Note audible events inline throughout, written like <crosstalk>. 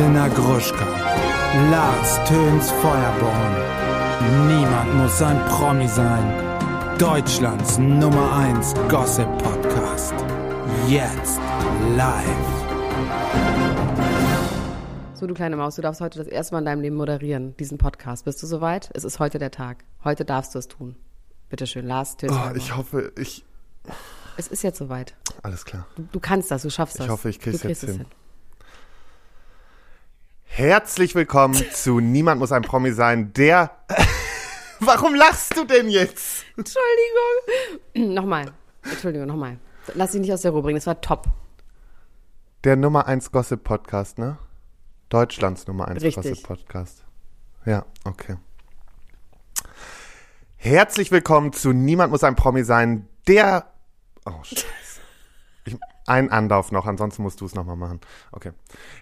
Elena Gruschka, Lars Töns Feuerborn. Niemand muss ein Promi sein. Deutschlands Nummer 1 Gossip Podcast. Jetzt live. So, du kleine Maus, du darfst heute das erste Mal in deinem Leben moderieren, diesen Podcast. Bist du soweit? Es ist heute der Tag. Heute darfst du es tun. Bitte schön, Lars Töns Oh, Feuerborn. ich hoffe, ich. Es ist jetzt soweit. Alles klar. Du, du kannst das, du schaffst das. Ich hoffe, ich krieg's Du kriegst jetzt es hin. Herzlich willkommen <laughs> zu Niemand muss ein Promi sein, der. <laughs> Warum lachst du denn jetzt? Entschuldigung. <clears throat> nochmal. Entschuldigung, nochmal. Lass dich nicht aus der Ruhe bringen, das war top. Der Nummer 1 Gossip Podcast, ne? Deutschlands Nummer 1 Richtig. Gossip Podcast. Ja, okay. Herzlich willkommen zu Niemand muss ein Promi sein, der. Oh, Scheiße. Ich, ein Anlauf noch, ansonsten musst du es nochmal machen. Okay.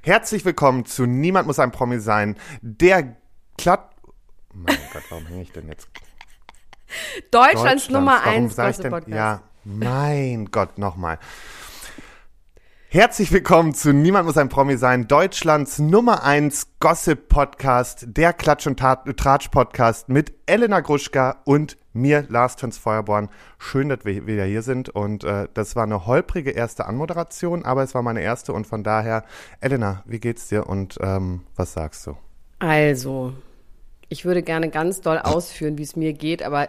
Herzlich willkommen zu Niemand muss ein Promi sein, der Klatt. Mein Gott, warum hänge ich denn jetzt? Deutschlands, Nummer Warum 1 sag ich Gossip denn- Podcast. Ja, mein Gott, nochmal. Herzlich willkommen zu Niemand muss ein Promi sein, Deutschlands Nummer 1 Gossip Podcast, der Klatsch- und Tat- Tratsch Podcast mit Elena Gruschka und mir, Lars Töns Feuerborn. Schön, dass wir wieder hier sind und äh, das war eine holprige erste Anmoderation, aber es war meine erste und von daher, Elena, wie geht's dir und ähm, was sagst du? Also, ich würde gerne ganz doll ausführen, wie es mir geht, aber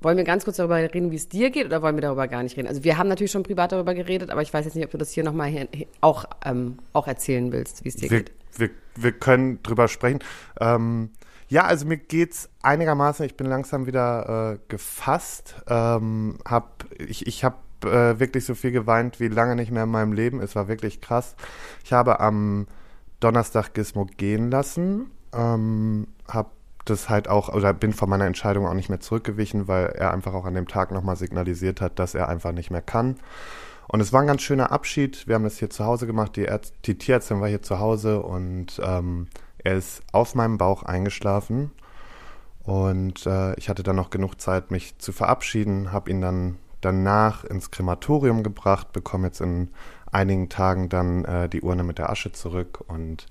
wollen wir ganz kurz darüber reden, wie es dir geht, oder wollen wir darüber gar nicht reden? Also wir haben natürlich schon privat darüber geredet, aber ich weiß jetzt nicht, ob du das hier nochmal auch, ähm, auch erzählen willst, wie es dir wir, geht. wir, wir können drüber sprechen. Ähm, ja, also mir geht's einigermaßen. Ich bin langsam wieder äh, gefasst. Ähm, hab, ich ich habe äh, wirklich so viel geweint wie lange nicht mehr in meinem Leben. Es war wirklich krass. Ich habe am Donnerstag Gizmo gehen lassen. Ähm, habe das halt auch, oder bin von meiner Entscheidung auch nicht mehr zurückgewichen, weil er einfach auch an dem Tag nochmal signalisiert hat, dass er einfach nicht mehr kann. Und es war ein ganz schöner Abschied. Wir haben das hier zu Hause gemacht. Die, Ärzt die Tierärztin war hier zu Hause und ähm, er ist auf meinem Bauch eingeschlafen. Und äh, ich hatte dann noch genug Zeit, mich zu verabschieden, habe ihn dann danach ins Krematorium gebracht, bekomme jetzt in einigen Tagen dann äh, die Urne mit der Asche zurück. Und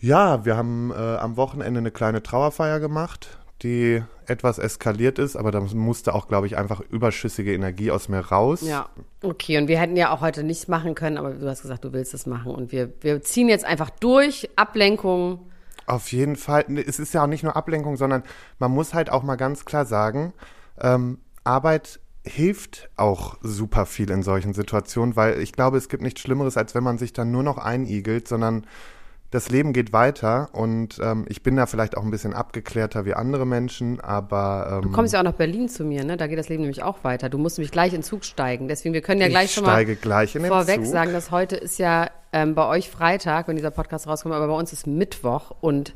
ja, wir haben äh, am Wochenende eine kleine Trauerfeier gemacht, die etwas eskaliert ist, aber da musste auch, glaube ich, einfach überschüssige Energie aus mir raus. Ja, okay. Und wir hätten ja auch heute nichts machen können, aber du hast gesagt, du willst es machen. Und wir, wir ziehen jetzt einfach durch. Ablenkung. Auf jeden Fall. Es ist ja auch nicht nur Ablenkung, sondern man muss halt auch mal ganz klar sagen, ähm, Arbeit hilft auch super viel in solchen Situationen, weil ich glaube, es gibt nichts Schlimmeres, als wenn man sich dann nur noch einigelt, sondern das Leben geht weiter und ähm, ich bin da vielleicht auch ein bisschen abgeklärter wie andere Menschen, aber ähm, Du kommst ja auch nach Berlin zu mir, ne? Da geht das Leben nämlich auch weiter. Du musst nämlich gleich in den Zug steigen. Deswegen, wir können ja gleich ich schon mal steige gleich in den vorweg Zug. sagen, dass heute ist ja ähm, bei euch Freitag, wenn dieser Podcast rauskommt, aber bei uns ist Mittwoch und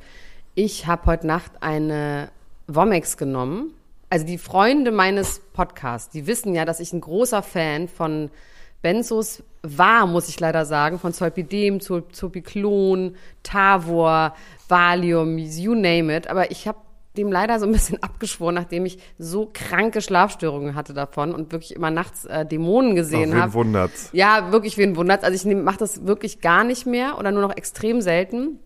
ich habe heute Nacht eine Womex genommen. Also die Freunde meines Podcasts, die wissen ja, dass ich ein großer Fan von Benzos war, muss ich leider sagen, von Zolpidem, Zol- Zolpiclon, Tavor, Valium, you name it. Aber ich habe dem leider so ein bisschen <laughs> abgeschworen, nachdem ich so kranke Schlafstörungen hatte davon und wirklich immer nachts äh, Dämonen gesehen Ach, wen habe. wundert's? Ja, wirklich, wen wundert's. Also ich mache das wirklich gar nicht mehr oder nur noch extrem selten.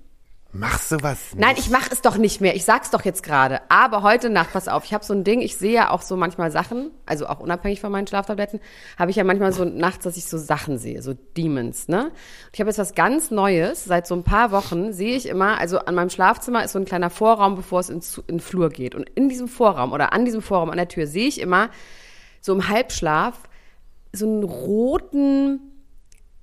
Machst du was? Nein, ich mache es doch nicht mehr. Ich sag's doch jetzt gerade. Aber heute Nacht, pass auf, ich habe so ein Ding, ich sehe ja auch so manchmal Sachen, also auch unabhängig von meinen Schlaftabletten, habe ich ja manchmal so nachts, dass ich so Sachen sehe, so Demons, ne? Und ich habe jetzt was ganz Neues. Seit so ein paar Wochen sehe ich immer, also an meinem Schlafzimmer ist so ein kleiner Vorraum, bevor es ins, in den Flur geht. Und in diesem Vorraum oder an diesem Vorraum an der Tür sehe ich immer so im Halbschlaf so einen roten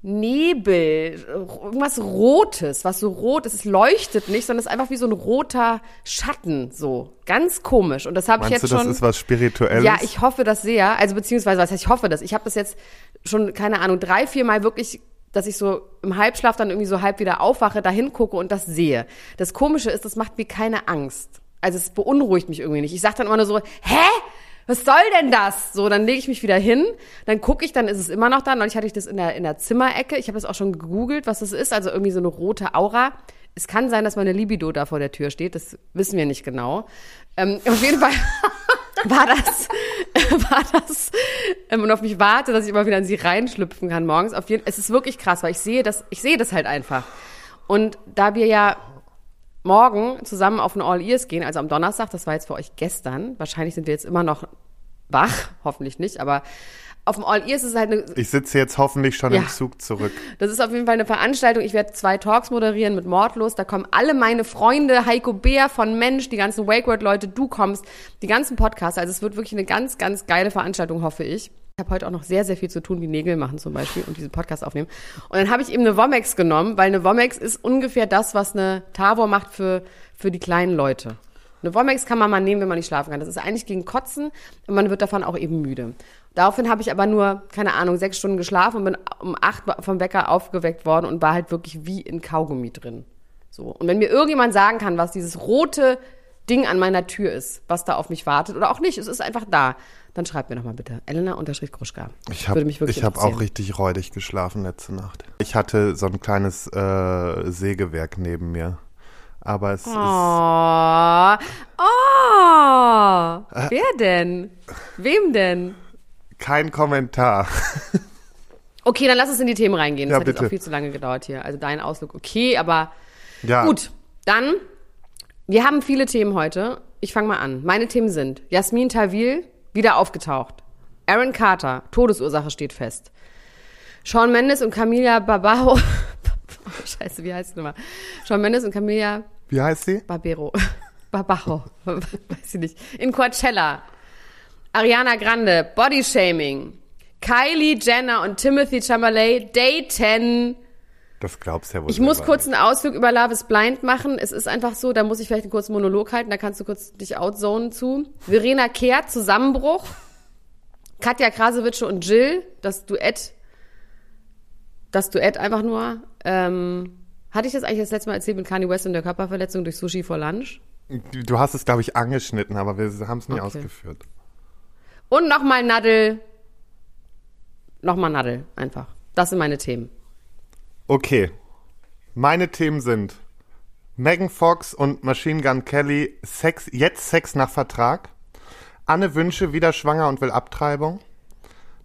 Nebel, irgendwas Rotes, was so rot ist. Es leuchtet nicht, sondern es ist einfach wie so ein roter Schatten, so. Ganz komisch. Und das habe ich jetzt du, das schon. ist was Spirituelles? Ja, ich hoffe das sehr. Also beziehungsweise, was heißt, ich hoffe das. Ich habe das jetzt schon, keine Ahnung, drei, vier Mal wirklich, dass ich so im Halbschlaf dann irgendwie so halb wieder aufwache, da hingucke und das sehe. Das Komische ist, das macht mir keine Angst. Also es beunruhigt mich irgendwie nicht. Ich sage dann immer nur so, hä? Was soll denn das? So, dann lege ich mich wieder hin, dann gucke ich, dann ist es immer noch da. Neulich hatte ich das in der, in der Zimmerecke. Ich habe das auch schon gegoogelt, was das ist. Also irgendwie so eine rote Aura. Es kann sein, dass meine Libido da vor der Tür steht. Das wissen wir nicht genau. Ähm, auf jeden Fall <laughs> war das, <laughs> war das ähm, und auf mich warte, dass ich immer wieder in sie reinschlüpfen kann morgens. Auf jeden, es ist wirklich krass, weil ich sehe das, ich sehe das halt einfach. Und da wir ja morgen zusammen auf ein All Ears gehen, also am Donnerstag, das war jetzt für euch gestern, wahrscheinlich sind wir jetzt immer noch wach, hoffentlich nicht, aber auf dem All Ears ist es halt eine Ich sitze jetzt hoffentlich schon Ja. im Zug zurück. das ist auf jeden Fall eine Veranstaltung. Ich werde zwei Talks moderieren mit Mordlos. Da kommen alle meine Freunde, Heiko Bär von Mensch, die ganzen Wake World Leute, du kommst, die ganzen Podcasts. Also es wird wirklich eine ganz, ganz geile Veranstaltung, hoffe ich. Ich habe heute auch noch sehr, sehr viel zu tun, wie Nägel machen zum Beispiel und diese Podcast aufnehmen. Und dann habe ich eben eine Womex genommen, weil eine Womex ist ungefähr das, was eine Tavor macht für, für die kleinen Leute. Eine Womex kann man mal nehmen, wenn man nicht schlafen kann. Das ist eigentlich gegen Kotzen und man wird davon auch eben müde. Daraufhin habe ich aber nur, keine Ahnung, sechs Stunden geschlafen und bin um acht vom Wecker aufgeweckt worden und war halt wirklich wie in Kaugummi drin. So. Und wenn mir irgendjemand sagen kann, was dieses rote Ding an meiner Tür ist, was da auf mich wartet oder auch nicht, es ist einfach da, dann schreibt mir doch mal bitte. Elena unterstrich Gruschka. Ich habe Würde mich wirklich ich hab auch richtig räudig geschlafen letzte Nacht. Ich hatte so ein kleines äh, Sägewerk neben mir. Aber es ist. Oh, oh, wer denn? Wem denn? Kein Kommentar. Okay, dann lass uns in die Themen reingehen. Das Ja, hat jetzt bitte. auch viel zu lange gedauert hier. Also dein Ausflug okay, aber Ja. gut. Dann, wir haben viele Themen heute. Ich fange mal an. Meine Themen sind Jasmin Tawil, wieder aufgetaucht. Aaron Carter, Todesursache steht fest. Sean Mendes und Camilla Barbaro. <laughs> Scheiße, wie heißt sie nochmal? Sean Mendes und Camilla Wie heißt sie? Barbero. <laughs> Barbaro. <laughs> Weiß ich nicht. In Coachella. Ariana Grande, Bodyshaming. Kylie Jenner und Timothy Chalamet daten. Das glaubst du ja wohl. Ich muss kurz einen Ausflug über Love is Blind machen. Es ist einfach so, da muss ich vielleicht einen kurzen Monolog halten, da kannst du kurz dich outzonen zu. Verena Kehrt, Zusammenbruch. Katja Krasowitsche und Jill, das Duett. Das Duett einfach nur. Ähm, hatte ich das eigentlich das letzte Mal erzählt mit Kanye West und der Körperverletzung durch Sushi for Lunch? Du hast es, glaube ich, angeschnitten, aber wir haben es nie Okay. ausgeführt. Und nochmal Nadel. Nochmal Nadel, einfach. Das sind meine Themen. Okay. Meine Themen sind Megan Fox und Machine Gun Kelly, Sex, jetzt Sex nach Vertrag. Anne Wünsche wieder schwanger und will Abtreibung.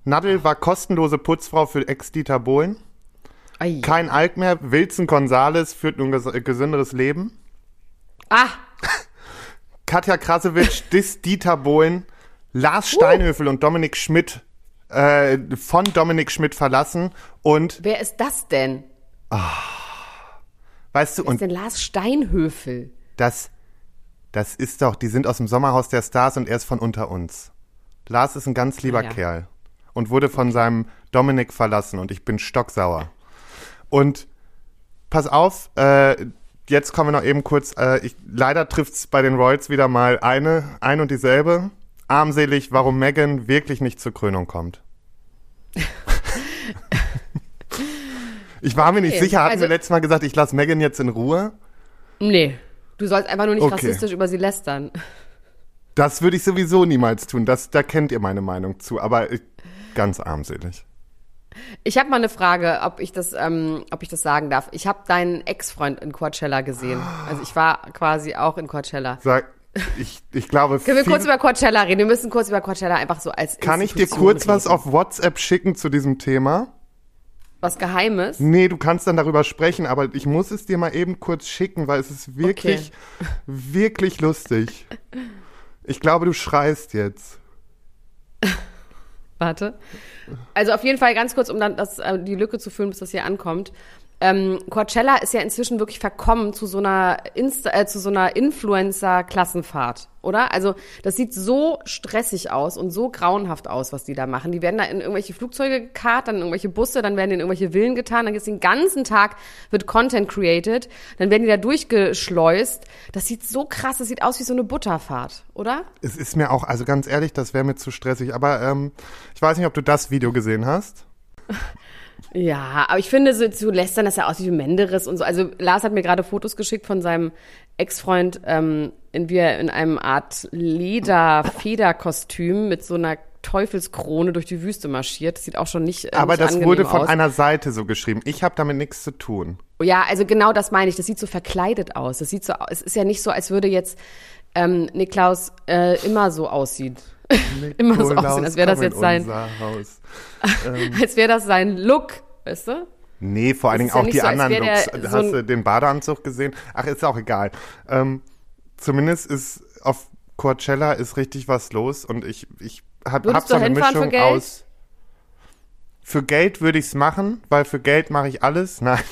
Nadel war kostenlose Putzfrau für Ex-Dieter Bohlen. Ei. Kein Alk mehr. Wilson Gonzales führt nun ges gesünderes Leben. Ah, <laughs> Katja Krasowitsch <laughs> disst Dieter Bohlen. Lars Steinhöfel und Dominik Schmidt äh, von Dominik Schmidt verlassen. Und, wer ist das denn? Weißt du, Wer ist und denn Lars Steinhöfel? das, das ist doch, die sind aus dem Sommerhaus der Stars und er ist von unter uns. Lars ist ein ganz lieber Ah, ja. Kerl und wurde von seinem Dominik verlassen und ich bin stocksauer. Und pass auf, äh, jetzt kommen wir noch eben kurz, äh, ich, leider trifft's bei den Royals wieder mal eine, ein und dieselbe. Armselig, warum Megan wirklich nicht zur Krönung kommt. <laughs> ich war mir nicht Okay, sicher, hatten also- wir letztes Mal gesagt, ich lasse Megan jetzt in Ruhe. Nee. Du sollst einfach nur nicht Okay. rassistisch über sie lästern. Das würde ich sowieso niemals tun. Das, da kennt ihr meine Meinung zu, aber ich, ganz armselig. Ich habe mal eine Frage, ob ich das, ähm, ob ich das sagen darf. Ich habe deinen Ex-Freund in Coachella gesehen. Also ich war quasi auch in Coachella. Sag, ich, ich glaube, Können wir kurz über Coachella reden? Wir müssen kurz über Coachella einfach so als kann ich dir kurz was reden. auf WhatsApp schicken zu diesem Thema? Was Geheimes? Nee, du kannst dann darüber sprechen, aber ich muss es dir mal eben kurz schicken, weil es ist wirklich, wirklich lustig. Ich glaube, du schreist jetzt. <laughs> Warte. Also auf jeden Fall ganz kurz, um dann das, äh, die Lücke zu füllen, bis das hier ankommt. Ähm, Coachella ist ja inzwischen wirklich verkommen zu so einer Insta äh, zu so einer Influencer-Klassenfahrt, oder? Also das sieht so stressig aus und so grauenhaft aus, was die da machen. Die werden da in irgendwelche Flugzeuge gekarrt, dann in irgendwelche Busse, dann werden in irgendwelche Villen getan, dann geht's den ganzen Tag wird Content created, dann werden die da durchgeschleust. Das sieht so krass, das sieht aus wie so eine Butterfahrt, oder? Es ist mir auch, also ganz ehrlich, das wäre mir zu stressig. Aber ähm, ich weiß nicht, ob du das Video gesehen hast. <laughs> Ja, aber ich finde, so zu lästern, das ja aus wie Menderes und so. Also Lars hat mir gerade Fotos geschickt von seinem Ex-Freund, ähm, in wie er in einem Art Leder-Federkostüm mit so einer Teufelskrone durch die Wüste marschiert. Das sieht auch schon nicht äh, Aber nicht das wurde von aus. einer Seite so geschrieben. Ich habe damit nichts zu tun. Ja, also genau das meine ich. Das sieht so verkleidet aus. Das sieht so, es ist ja nicht so, als würde jetzt ähm, Niklaus äh, immer so aussieht. <laughs> immer so aussehen, als wäre das jetzt sein, Haus. <laughs> als wäre das sein Look, weißt du? Nee, vor allen Dingen ja auch die so, anderen Looks. so Hast du den Badeanzug gesehen? Ach, ist auch egal. Ähm, zumindest ist auf Coachella ist richtig was los und ich, ich hab, Würdest hab so eine für Mischung Geld? aus. Für Geld würde ich's machen, weil für Geld mache ich alles. <laughs> Nein,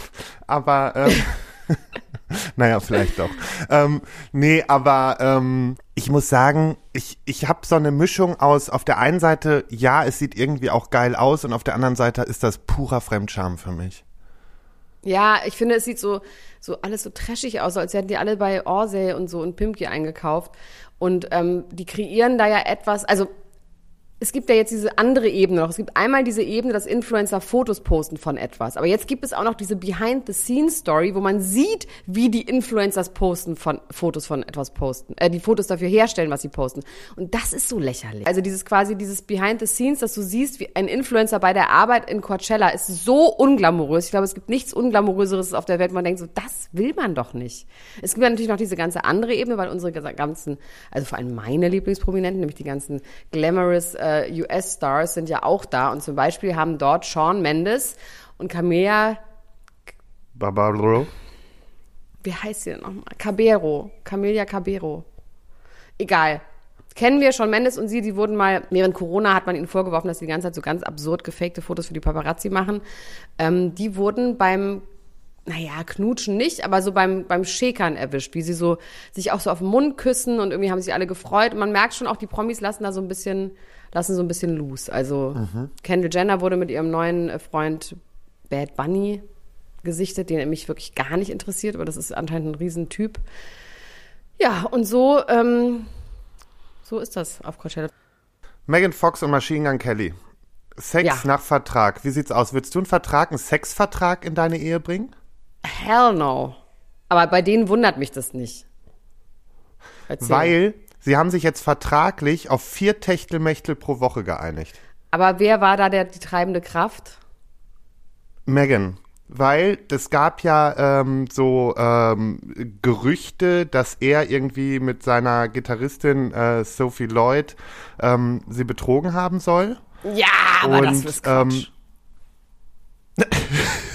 aber ähm, <laughs> naja, vielleicht doch. Ähm, nee, aber ähm, ich muss sagen, ich, ich habe so eine Mischung aus, auf der einen Seite, ja, es sieht irgendwie auch geil aus und auf der anderen Seite ist das purer Fremdscham für mich. Ja, ich finde, es sieht so, so alles so trashig aus, als hätten die alle bei Orsay und so und Pimki eingekauft. Und ähm, die kreieren da ja etwas, also es gibt ja jetzt diese andere Ebene noch. Es gibt einmal diese Ebene, dass Influencer Fotos posten von etwas. Aber jetzt gibt es auch noch diese Behind-the-Scenes-Story, wo man sieht, wie die Influencers posten von Fotos von etwas posten, äh, die Fotos dafür herstellen, was sie posten. Und das ist so lächerlich. Also dieses quasi dieses Behind-the-Scenes, dass du siehst, wie ein Influencer bei der Arbeit in Coachella ist so unglamourös. Ich glaube, es gibt nichts unglamouröseres auf der Welt. Man denkt so, das will man doch nicht. Es gibt natürlich noch diese ganze andere Ebene, weil unsere ganzen, also vor allem meine Lieblingsprominenten, nämlich die ganzen glamorous äh, US-Stars sind ja auch da. Und zum Beispiel haben dort Shawn Mendes und Camilla, Barbaro. wie heißt sie denn nochmal? Cabero. Camilla Cabero. Egal. Kennen wir schon Mendes und sie, die wurden mal, während Corona hat man ihnen vorgeworfen, dass sie die ganze Zeit so ganz absurd gefakte Fotos für die Paparazzi machen. Ähm, die wurden beim, naja, knutschen nicht, aber so beim, beim Schäkern erwischt, wie sie so sich auch so auf den Mund küssen und irgendwie haben sich alle gefreut. Und man merkt schon auch, die Promis lassen da so ein bisschen, lassen so ein bisschen loose. Also Kendall Jenner wurde mit ihrem neuen äh, Freund Bad Bunny gesichtet, den mich wirklich gar nicht interessiert, aber das ist anscheinend ein Riesentyp. Ja, und so, ähm, so ist das auf Coachella. Megan Fox und Machine Gun Kelly. Sex Ja. nach Vertrag. Wie sieht's aus? Würdest du einen Vertrag, einen Sexvertrag in deine Ehe bringen? Hell no. Aber bei denen wundert mich das nicht. Erzähl. Weil sie haben sich jetzt vertraglich auf vier Techtelmechtel pro Woche geeinigt. Aber wer war da der, die treibende Kraft? Megan. Weil es gab ja ähm, so ähm, Gerüchte, dass er irgendwie mit seiner Gitarristin äh, Sophie Lloyd ähm, sie betrogen haben soll. Ja, aber das Und, ist Quatsch. <laughs>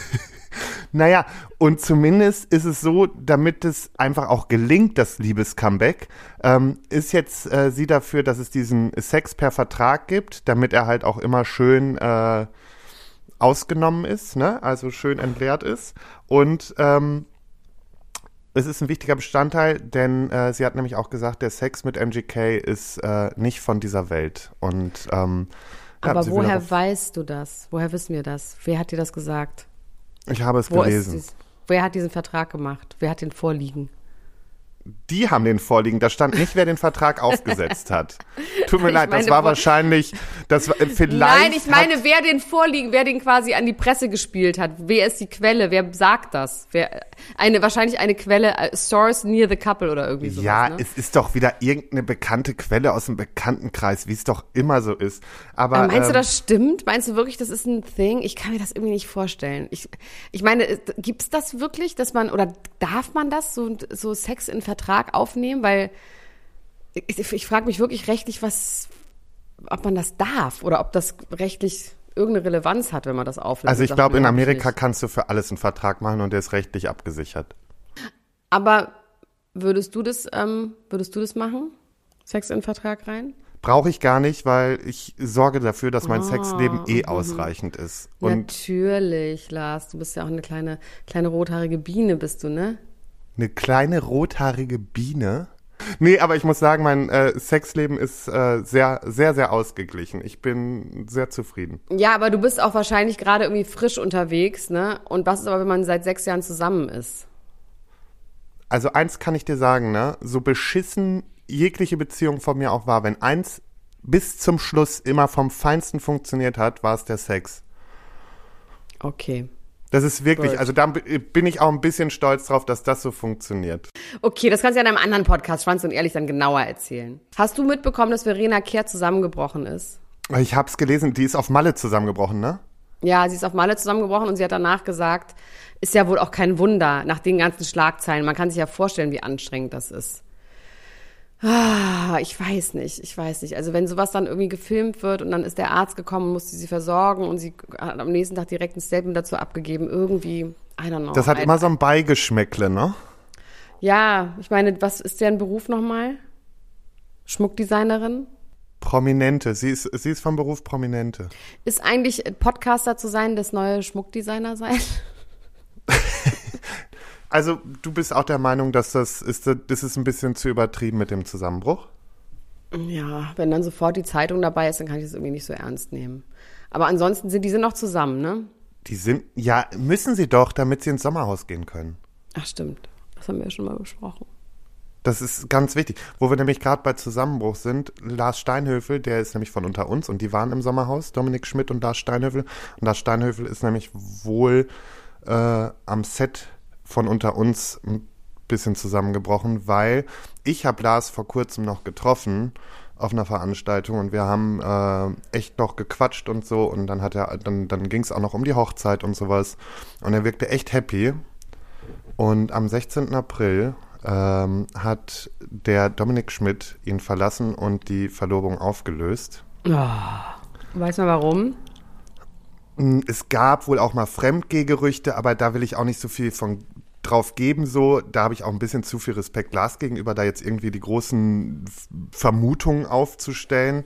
Naja, und zumindest ist es so, damit es einfach auch gelingt, das Liebes-Comeback, ähm, ist jetzt äh, sie dafür, dass es diesen Sex per Vertrag gibt, damit er halt auch immer schön äh, ausgenommen ist, ne? also schön entleert ist. Und ähm, es ist ein wichtiger Bestandteil, denn äh, sie hat nämlich auch gesagt, der Sex mit MGK ist äh, nicht von dieser Welt. Und ähm, aber woher weißt du das? Woher wissen wir das? Wer hat dir das gesagt? Ich habe es Wo gelesen. wer hat diesen Vertrag gemacht? Wer hat den vorliegen? Die haben den vorliegen. Da stand nicht, wer den Vertrag <laughs> aufgesetzt hat. Tut mir Ich leid, das war wahrscheinlich, das war, äh, vielleicht. Nein, ich meine, wer den vorliegen, wer den quasi an die Presse gespielt hat. Wer ist die Quelle? Wer sagt das? Wer, eine, wahrscheinlich eine Quelle, äh, Source near the couple oder irgendwie sowas. ja, ne? es ist doch wieder irgendeine bekannte Quelle aus dem Bekanntenkreis, wie es doch immer so ist. Aber, Aber meinst du, ähm, das stimmt? Meinst du wirklich, das ist ein Thing? Ich kann mir das irgendwie nicht vorstellen. Ich, ich meine, äh, gibt's das wirklich, dass man, oder darf man das, so, so Sex in Vertrag aufnehmen? Weil ich, ich frage mich wirklich rechtlich, was, ob man das darf oder ob das rechtlich irgendeine Relevanz hat, wenn man das aufnimmt. Also ich glaube, in Amerika nicht. kannst du für alles einen Vertrag machen und der ist rechtlich abgesichert. Aber würdest du das, ähm, würdest du das machen? Sex in Vertrag rein? Brauche ich gar nicht, weil ich sorge dafür, dass mein Sexleben eh mhm. ausreichend ist. Und Natürlich, Lars. Du bist ja auch eine kleine, kleine rothaarige Biene, bist du, ne? Eine kleine rothaarige Biene. Nee, aber ich muss sagen, mein äh, Sexleben ist äh, sehr, sehr, sehr ausgeglichen. Ich bin sehr zufrieden. Ja, aber du bist auch wahrscheinlich gerade irgendwie frisch unterwegs, ne? Und was ist aber, wenn man seit sechs Jahren zusammen ist? Also eins kann ich dir sagen, ne? So beschissen jegliche Beziehung von mir auch war, wenn eins bis zum Schluss immer vom Feinsten funktioniert hat, war es der Sex. Okay. Das ist wirklich, also da bin ich auch ein bisschen stolz drauf, dass das so funktioniert. Okay, das kannst du ja in einem anderen Podcast, Schwanz und ehrlich, dann genauer erzählen. Hast du mitbekommen, dass Verena Kehr zusammengebrochen ist? Ich hab's gelesen, die ist auf Malle zusammengebrochen, ne? Ja, sie ist auf Malle zusammengebrochen und sie hat danach gesagt, ist ja wohl auch kein Wunder nach den ganzen Schlagzeilen. Man kann sich ja vorstellen, wie anstrengend das ist. Ah, ich weiß nicht, ich weiß nicht. Also wenn sowas dann irgendwie gefilmt wird und dann ist der Arzt gekommen, musste sie versorgen und sie hat am nächsten Tag direkt ein Statement dazu abgegeben, irgendwie, I don't know. Das hat I- immer so ein Beigeschmäckle, ne? Ja, ich meine, was ist deren Beruf nochmal? Schmuckdesignerin? Prominente. Sie ist, sie ist vom Beruf Prominente. Ist eigentlich Podcaster zu sein, das neue Schmuckdesigner sein? <laughs> Also, du bist auch der Meinung, dass das ist, das ist ein bisschen zu übertrieben mit dem Zusammenbruch? Ja, wenn dann sofort die Zeitung dabei ist, dann kann ich das irgendwie nicht so ernst nehmen. Aber ansonsten sind die sind noch zusammen, ne? Die sind, ja, müssen sie doch, damit sie ins Sommerhaus gehen können. Ach stimmt, das haben wir ja schon mal besprochen. Das ist ganz wichtig. Wo wir nämlich gerade bei Zusammenbruch sind, Lars Steinhöfel, der ist nämlich von unter uns und die waren im Sommerhaus, Dominik Schmidt und Lars Steinhöfel. Und Lars Steinhöfel ist nämlich wohl äh, am Set von unter uns ein bisschen zusammengebrochen, weil ich habe Lars vor kurzem noch getroffen auf einer Veranstaltung und wir haben äh, echt noch gequatscht und so und dann hat er, dann, dann ging es auch noch um die Hochzeit und sowas und er wirkte echt happy und am 16. April ähm, hat der Dominik Schmidt ihn verlassen und die Verlobung aufgelöst. Weiß man warum? Mm, Es gab wohl auch mal Fremdgehgerüchte, aber da will ich auch nicht so viel von drauf geben. So, da habe ich auch ein bisschen zu viel Respekt Lars gegenüber, da jetzt irgendwie die großen Vermutungen aufzustellen.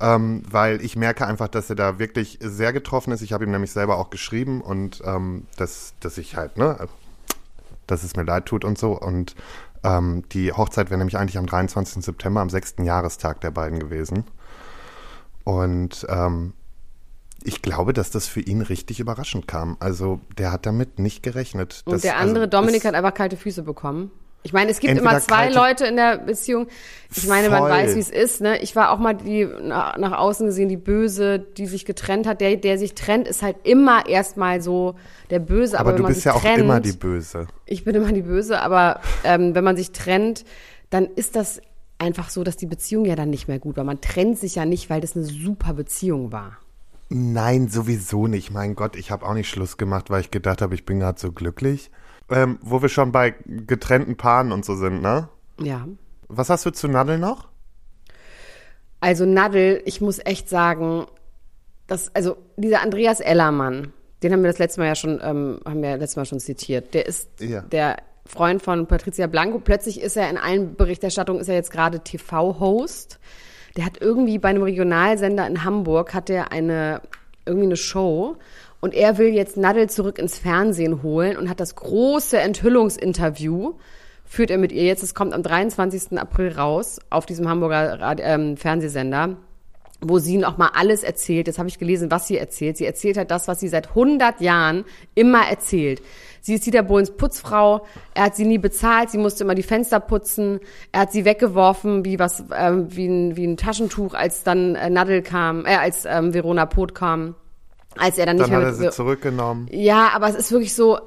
Ähm, weil ich merke einfach, dass er da wirklich sehr getroffen ist. Ich habe ihm nämlich selber auch geschrieben und ähm, dass, dass ich halt, ne, dass es mir leid tut und so. Und ähm, die Hochzeit wäre nämlich eigentlich am 23. September, am sechsten Jahrestag der beiden gewesen. Und ähm, ich glaube, dass das für ihn richtig überraschend kam. Also der hat damit nicht gerechnet. Und Das- der andere also, Dominik hat einfach kalte Füße bekommen. Ich meine, es gibt immer zwei Leute in der Beziehung. Ich meine, man Voll. weiß, wie es ist. Ne? Ich war auch mal die nach, nach außen gesehen die Böse, die sich getrennt hat. Der, der sich trennt, ist halt immer erstmal so der Böse. Aber, aber du man bist ja auch trennt, immer die Böse. ich bin immer die Böse, aber ähm, wenn man sich trennt, dann ist das einfach so, dass die Beziehung ja dann nicht mehr gut war. Man trennt sich ja nicht, weil das eine super Beziehung war. Nein, sowieso nicht. Mein Gott, ich habe auch nicht Schluss gemacht, weil ich gedacht habe, ich bin gerade so glücklich. Ähm, wo wir schon bei getrennten Paaren und so sind, ne? Ja. Was hast du zu Nadel noch? Also Nadel, ich muss echt sagen, dass, also dieser Andreas Ellermann, den haben wir das letzte Mal ja schon, ähm, haben wir letztes Mal schon zitiert. Der ist Ja. der Freund von Patricia Blanco. Plötzlich ist er in allen Berichterstattungen, ist er jetzt gerade TV-Host. Der hat irgendwie bei einem Regionalsender in Hamburg, hat er eine, irgendwie eine Show. Und er will jetzt Nadel zurück ins Fernsehen holen und hat das große Enthüllungsinterview führt er mit ihr jetzt. Es kommt am 23. April raus auf diesem Hamburger Rad- ähm, Fernsehsender wo sie noch mal alles erzählt. Jetzt habe ich gelesen, was sie erzählt. Sie erzählt halt das, was sie seit 100 Jahren immer erzählt. Sie ist Dieter Bohlens Putzfrau. Er hat sie nie bezahlt. Sie musste immer die Fenster putzen. Er hat sie weggeworfen wie was ähm, wie, ein, wie ein Taschentuch, als dann äh, Nadel kam, äh, als ähm, Verona Pot kam, als er dann nicht Dann mehr hat er sie zurückgenommen. ja, aber es ist wirklich so,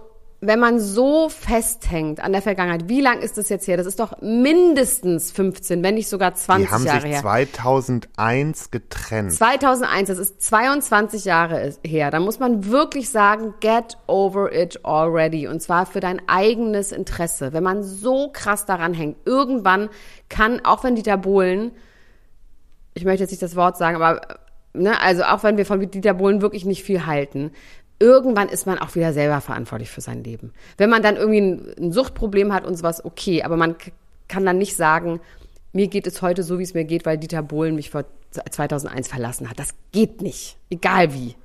wenn man so festhängt an der Vergangenheit, wie lang ist das jetzt her? Das ist doch mindestens 15, wenn nicht sogar 20 Die haben Jahre sich her. 2001 getrennt. 2001, das ist 22 Jahre her. Da muss man wirklich sagen, get over it already. Und zwar für dein eigenes Interesse. Wenn man so krass daran hängt, irgendwann kann, auch wenn Dieter Bohlen, ich möchte jetzt nicht das Wort sagen, aber, ne, also auch wenn wir von Dieter Bohlen wirklich nicht viel halten, irgendwann ist man auch wieder selber verantwortlich für sein Leben. Wenn man dann irgendwie ein, ein Suchtproblem hat und sowas, okay, aber man kann dann nicht sagen, mir geht es heute so, wie es mir geht, weil Dieter Bohlen mich vor 2001 verlassen hat. Das geht nicht. Egal wie.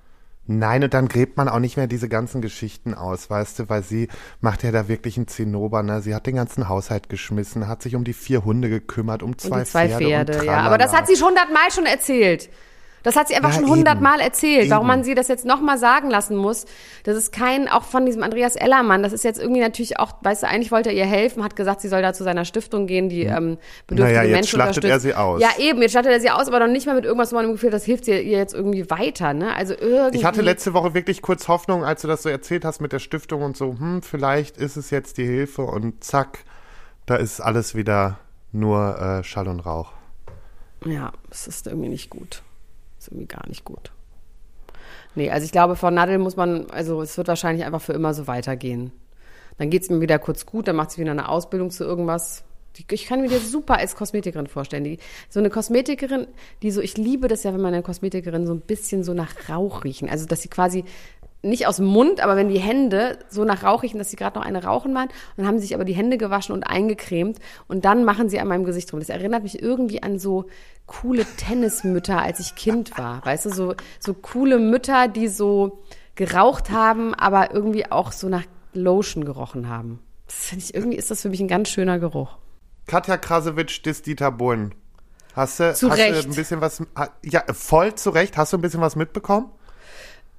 Nein, und dann gräbt man auch nicht mehr diese ganzen Geschichten aus, weißt du, weil sie macht ja da wirklich einen Zinnober, ne? Sie hat den ganzen Haushalt geschmissen, hat sich um die vier Hunde gekümmert, um zwei, Und die zwei Pferde. Pferde, und ja. Aber das hat sie schon hundertmal schon erzählt. Das hat sie einfach Ja, schon hundertmal erzählt. Warum Eben. man sie das jetzt nochmal sagen lassen muss, das ist kein, auch von diesem Andreas Ellermann, das ist jetzt irgendwie natürlich auch, weißt du, eigentlich wollte er ihr helfen, hat gesagt, sie soll da zu seiner Stiftung gehen, die ähm, bedürftige Naja, jetzt Menschen schlachtet unterstützt. er sie aus. Ja, eben, jetzt schlachtet er sie aus, aber doch nicht mal mit irgendwas, wo man im Gefühl das hilft ihr, ihr jetzt irgendwie weiter, ne? Also irgendwie. Ich hatte letzte Woche wirklich kurz Hoffnung, als du das so erzählt hast mit der Stiftung und so, hm, vielleicht ist es jetzt die Hilfe und zack, da ist alles wieder nur äh, Schall und Rauch. Ja, es ist irgendwie nicht gut. Ist irgendwie gar nicht gut. Nee, also ich glaube, Frau Nadel muss man, also es wird wahrscheinlich einfach für immer so weitergehen. Dann geht's mir wieder kurz gut, dann macht sie wieder eine Ausbildung zu irgendwas. Ich kann mir die super als Kosmetikerin vorstellen. Die, so eine Kosmetikerin, die so, ich liebe das ja, wenn meine Kosmetikerin so ein bisschen so nach Rauch riechen. Also, dass sie quasi nicht aus dem Mund, aber wenn die Hände so nach Rauch riechen, dass sie gerade noch eine rauchen waren, dann haben sie sich aber die Hände gewaschen und eingecremt und dann machen sie an meinem Gesicht rum. Das erinnert mich irgendwie an so coole Tennismütter, als ich Kind war. Weißt du, so, so coole Mütter, die so geraucht haben, aber irgendwie auch so nach Lotion gerochen haben. Das finde ich, irgendwie ist das für mich ein ganz schöner Geruch. Katja Krasowitsch, dis Dieter Bohlen. Hast du, hast du ein bisschen was, ja, voll zu Recht. Hast du ein bisschen was mitbekommen?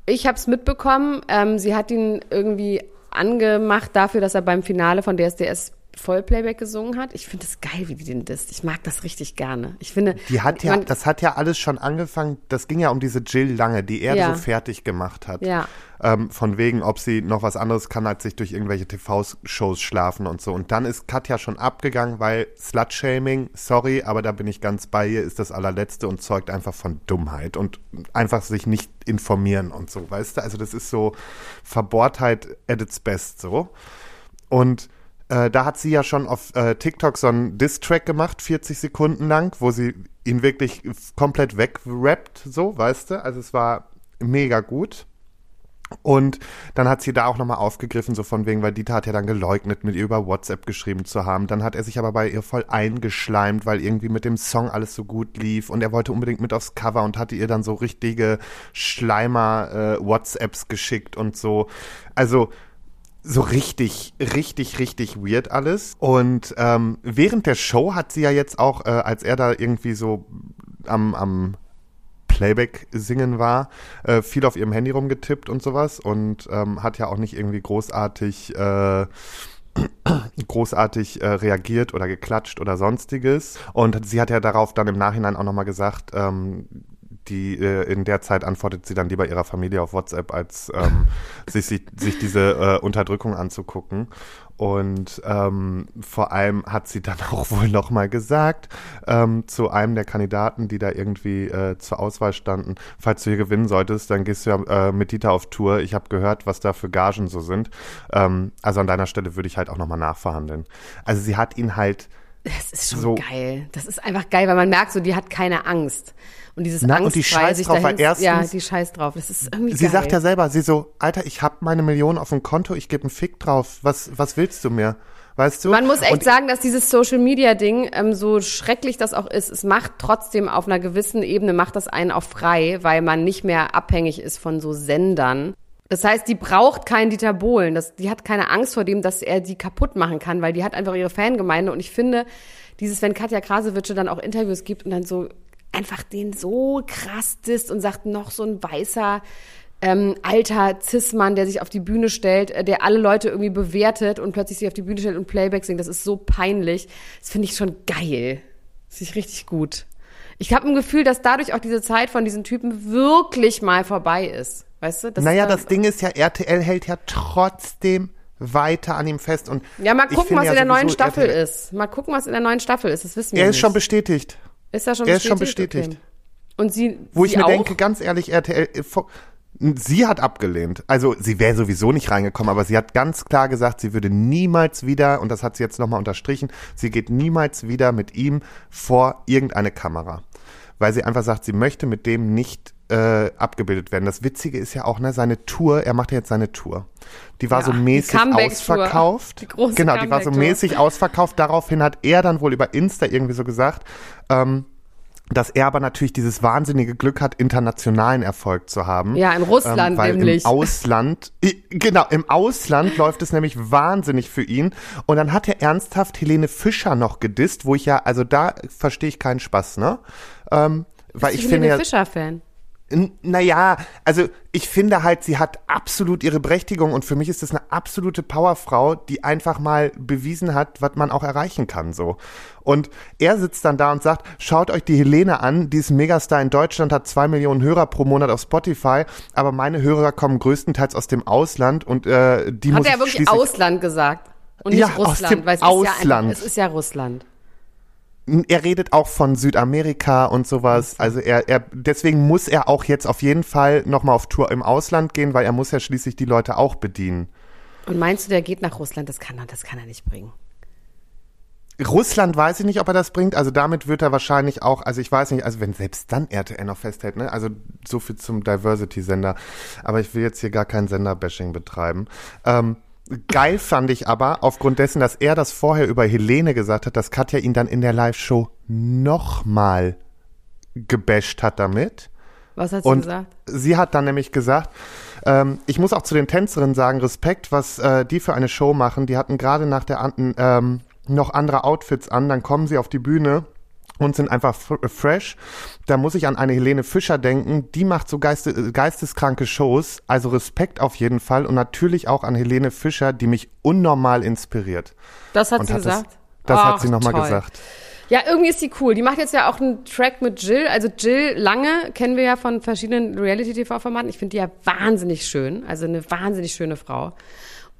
Ich habe es mitbekommen. Ähm, sie hat ihn irgendwie angemacht dafür, dass er beim Finale von DSDS Vollplayback gesungen hat. Ich finde es geil, wie die den disst. Ich mag das richtig gerne. Ich finde, Die hat ja, man- das hat ja alles schon angefangen. Das ging ja um diese Jill Lange, die er Ja. so fertig gemacht hat. Ja. Ähm, von wegen, ob sie noch was anderes kann, als sich durch irgendwelche TV-Shows schlafen und so. Und dann ist Katja schon abgegangen, weil Slut-Shaming, sorry, aber da bin ich ganz bei ihr, ist das allerletzte und zeugt einfach von Dummheit und einfach sich nicht informieren und so, weißt du? Also das ist so Verbohrtheit at its best so. Und äh, da hat sie ja schon auf äh, TikTok so einen Diss-Track gemacht, 40 Sekunden lang, wo sie ihn wirklich komplett wegrappt, so, weißt du? Also es war mega gut. Und dann hat sie da auch nochmal aufgegriffen, so von wegen, weil Dieter hat ja dann geleugnet, mit ihr über WhatsApp geschrieben zu haben. Dann hat er sich aber bei ihr voll eingeschleimt, weil irgendwie mit dem Song alles so gut lief und er wollte unbedingt mit aufs Cover und hatte ihr dann so richtige Schleimer-WhatsApps geschickt und so. Also so richtig, richtig, richtig weird alles. Und ähm, während der Show hat sie ja jetzt auch, äh, als er da irgendwie so am, am Playback singen war, äh, viel auf ihrem Handy rumgetippt und sowas und ähm, hat ja auch nicht irgendwie großartig äh, <clears throat> großartig äh, reagiert oder geklatscht oder sonstiges. Und sie hat ja darauf dann im Nachhinein auch nochmal gesagt, ähm, die äh, in der Zeit antwortet sie dann lieber ihrer Familie auf WhatsApp, als ähm, <laughs> sich, sich, sich diese äh, Unterdrückung anzugucken. Und ähm, vor allem hat sie dann auch wohl nochmal gesagt ähm, zu einem der Kandidaten, die da irgendwie äh, zur Auswahl standen, falls du hier gewinnen solltest, dann gehst du ja äh, mit Dieter auf Tour. Ich habe gehört, was da für Gagen so sind. Ähm, also an deiner Stelle würde ich halt auch nochmal nachverhandeln. Also sie hat ihn halt Das ist schon So. geil. Das ist einfach geil, weil man merkt so, die hat keine Angst. Und dieses Na, und die scheißt drauf, weil erstens- ja, die scheißt drauf. Das ist irgendwie Sie geil. sagt ja selber, sie so, Alter, ich hab meine Million auf dem Konto, ich gebe einen Fick drauf. Was, was willst du mir? Weißt du? Man muss echt Und sagen, dass dieses Social Media Ding, ähm, so schrecklich das auch ist, es macht trotzdem auf einer gewissen Ebene, macht das einen auch frei, weil man nicht mehr abhängig ist von so Sendern. Das heißt, die braucht keinen Dieter Bohlen. Das, die hat keine Angst vor dem, dass er die kaputt machen kann, weil die hat einfach ihre Fangemeinde. Und ich finde, dieses, wenn Katja Krasowitsche dann auch Interviews gibt und dann so einfach den so krass disst und sagt, noch so ein weißer ähm, alter Cis-Mann, der sich auf die Bühne stellt, äh, der alle Leute irgendwie bewertet und plötzlich sich auf die Bühne stellt und Playback singt. Das ist so peinlich. Das finde ich schon geil. Das finde ich richtig gut. Ich habe ein Gefühl, dass dadurch auch diese Zeit von diesen Typen wirklich mal vorbei ist. Weißt du? Das naja, das Ding ist ja, RTL hält ja trotzdem weiter an ihm fest. Und Ja, mal gucken, was ja in der neuen Staffel RTL ist. Mal gucken, was in der neuen Staffel ist. Das wissen wir Er nicht. ist schon bestätigt. Ist er schon er bestätigt? ist schon bestätigt. Okay. Und sie, Wo sie ich mir auch? denke, ganz ehrlich, RTL, äh, sie hat abgelehnt. Also sie wäre sowieso nicht reingekommen, aber sie hat ganz klar gesagt, sie würde niemals wieder, und das hat sie jetzt nochmal unterstrichen, sie geht niemals wieder mit ihm vor irgendeine Kamera. Weil sie einfach sagt, sie möchte mit dem nicht äh, abgebildet werden. Das Witzige ist ja auch, ne, seine Tour, er macht ja jetzt seine Tour. Die war Ja, so die mäßig Comeback-Tour. ausverkauft. Die große genau, die war so mäßig ausverkauft. Daraufhin hat er dann wohl über Insta irgendwie so gesagt, ähm, dass er aber natürlich dieses wahnsinnige Glück hat, internationalen Erfolg zu haben. Ja, in Russland ähm, weil nämlich. Im Ausland, genau, im Ausland läuft es nämlich wahnsinnig für ihn. Und dann hat er ernsthaft Helene Fischer noch gedisst, wo ich ja, also da verstehe ich keinen Spaß, ne? Ähm, weil Bist ich du finde Helene ja, Fischer-Fan? N- Naja, also ich finde halt, sie hat absolut ihre Berechtigung und für mich ist das eine absolute Powerfrau, die einfach mal bewiesen hat, was man auch erreichen kann so. Und er sitzt dann da und sagt, schaut euch die Helene an, die ist ein Megastar in Deutschland, hat zwei Millionen Hörer pro Monat auf Spotify, aber meine Hörer kommen größtenteils aus dem Ausland und äh, die Hat muss er ich wirklich Ausland gesagt? Und nicht Ja, Russland, dem weil es ist ja Ausland. einfach, es ist ja Russland. Er redet auch von Südamerika und sowas. Also er, er, deswegen muss er auch jetzt auf jeden Fall nochmal auf Tour im Ausland gehen, weil er muss ja schließlich die Leute auch bedienen. Und meinst du, der geht nach Russland? Das kann er, das kann er nicht bringen. Russland weiß ich nicht, ob er das bringt. Also damit wird er wahrscheinlich auch, also ich weiß nicht, also wenn selbst dann RTL noch festhält, ne? Also so viel zum Diversity-Sender. Aber ich will jetzt hier gar kein Sender-Bashing betreiben. Ähm, geil fand ich aber, aufgrund dessen, dass er das vorher über Helene gesagt hat, dass Katja ihn dann in der Live-Show nochmal gebasht hat damit. Was hat sie Und gesagt? sie hat dann nämlich gesagt, ähm, ich muss auch zu den Tänzerinnen sagen, Respekt, was äh, die für eine Show machen. Die hatten gerade nach der an, ähm, noch andere Outfits an, dann kommen sie auf die Bühne und sind einfach fr- fresh. Da muss ich an eine Helene Fischer denken, die macht so geiste, äh, geisteskranke Shows, also Respekt auf jeden Fall und natürlich auch an Helene Fischer, die mich unnormal inspiriert. Das hat Und sie hat das- gesagt? Das Ach, hat sie nochmal gesagt. Ja, irgendwie ist sie cool. Die macht jetzt ja auch einen Track mit Jill. Also Jill Lange kennen wir ja von verschiedenen Reality-TV-Formaten. Ich finde die ja wahnsinnig schön. Also eine wahnsinnig schöne Frau.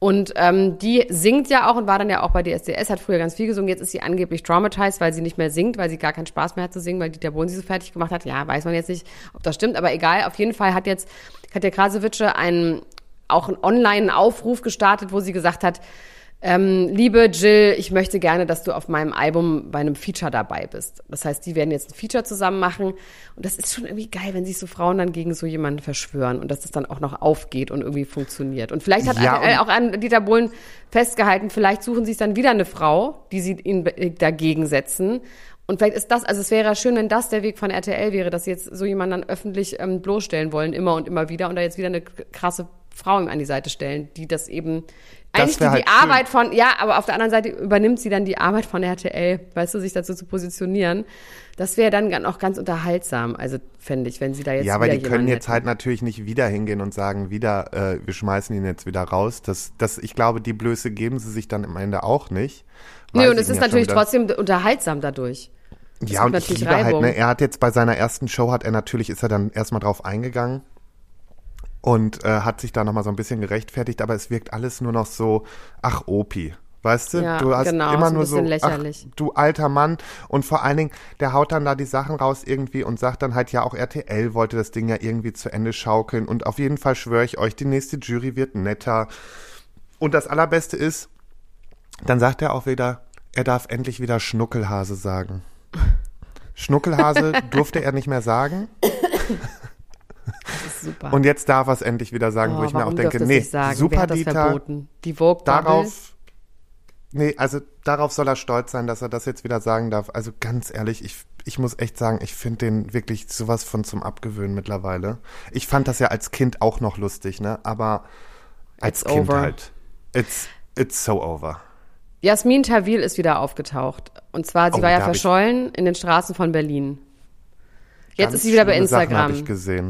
Und ähm, die singt ja auch und war dann ja auch bei DSDS, hat früher ganz viel gesungen. Jetzt ist sie angeblich traumatized, weil sie nicht mehr singt, weil sie gar keinen Spaß mehr hat zu singen, weil Dieter Bohlen sie so fertig gemacht hat. Ja, weiß man jetzt nicht, ob das stimmt, aber egal. Auf jeden Fall hat jetzt Katja Krasowitsche einen, auch einen Online-Aufruf gestartet, wo sie gesagt hat, ähm, liebe Jill, ich möchte gerne, dass du auf meinem Album bei einem Feature dabei bist. Das heißt, die werden jetzt ein Feature zusammen machen. Und das ist schon irgendwie geil, wenn sich so Frauen dann gegen so jemanden verschwören und dass das dann auch noch aufgeht und irgendwie funktioniert. Und vielleicht hat Ja, RTL und- auch an Dieter Bohlen festgehalten, vielleicht suchen sie sich dann wieder eine Frau, die sie ihn be- dagegen setzen. Und vielleicht ist das, also es wäre schön, wenn das der Weg von RTL wäre, dass sie jetzt so jemanden dann öffentlich ähm, bloßstellen wollen, immer und immer wieder, und da jetzt wieder eine krasse Frau ihm an die Seite stellen, die das eben Das eigentlich die, wär die halt schön. Arbeit von, ja, aber auf der anderen Seite übernimmt sie dann die Arbeit von RTL, weißt du, sich dazu zu positionieren. Das wäre dann auch ganz unterhaltsam, also fände ich, wenn sie da jetzt Ja, aber die können jetzt hätten. halt natürlich nicht wieder hingehen und sagen, wieder, äh, wir schmeißen ihn jetzt wieder raus. Das, das, ich glaube, die Blöße geben sie sich dann am Ende auch nicht. Nee, und es ist ja natürlich trotzdem unterhaltsam dadurch. Es Ja, und ich natürlich liebe halt, Reibung. ne, er hat jetzt bei seiner ersten Show, hat er natürlich, ist er dann erstmal drauf eingegangen und äh, hat sich da nochmal so ein bisschen gerechtfertigt, aber es wirkt alles nur noch so, ach, Opi. Weißt du, Ja, du hast genau, immer nur so, lächerlich. ach, du alter Mann. Und vor allen Dingen, der haut dann da die Sachen raus irgendwie und sagt dann halt, ja, auch RTL wollte das Ding ja irgendwie zu Ende schaukeln. Und auf jeden Fall schwöre ich euch, die nächste Jury wird netter. Und das Allerbeste ist, dann sagt er auch wieder, er darf endlich wieder Schnuckelhase sagen. Schnuckelhase <laughs> durfte er nicht mehr sagen. Super. Und jetzt darf er es endlich wieder sagen, wo Oh, ich mir auch denke, nee, super Dieter? Die Vogue darauf, nee, also darauf soll er stolz sein, dass er das jetzt wieder sagen darf. Also ganz ehrlich, ich, ich muss echt sagen, ich finde den wirklich sowas von zum Abgewöhnen mittlerweile. Ich fand das ja als Kind auch noch lustig, ne, aber als It's Kind over. halt. It's, it's so over. Jasmin Tawil ist wieder aufgetaucht. Und zwar, sie Oh, war ja ich- verschollen in den Straßen von Berlin. Jetzt ist sie wieder bei Instagram.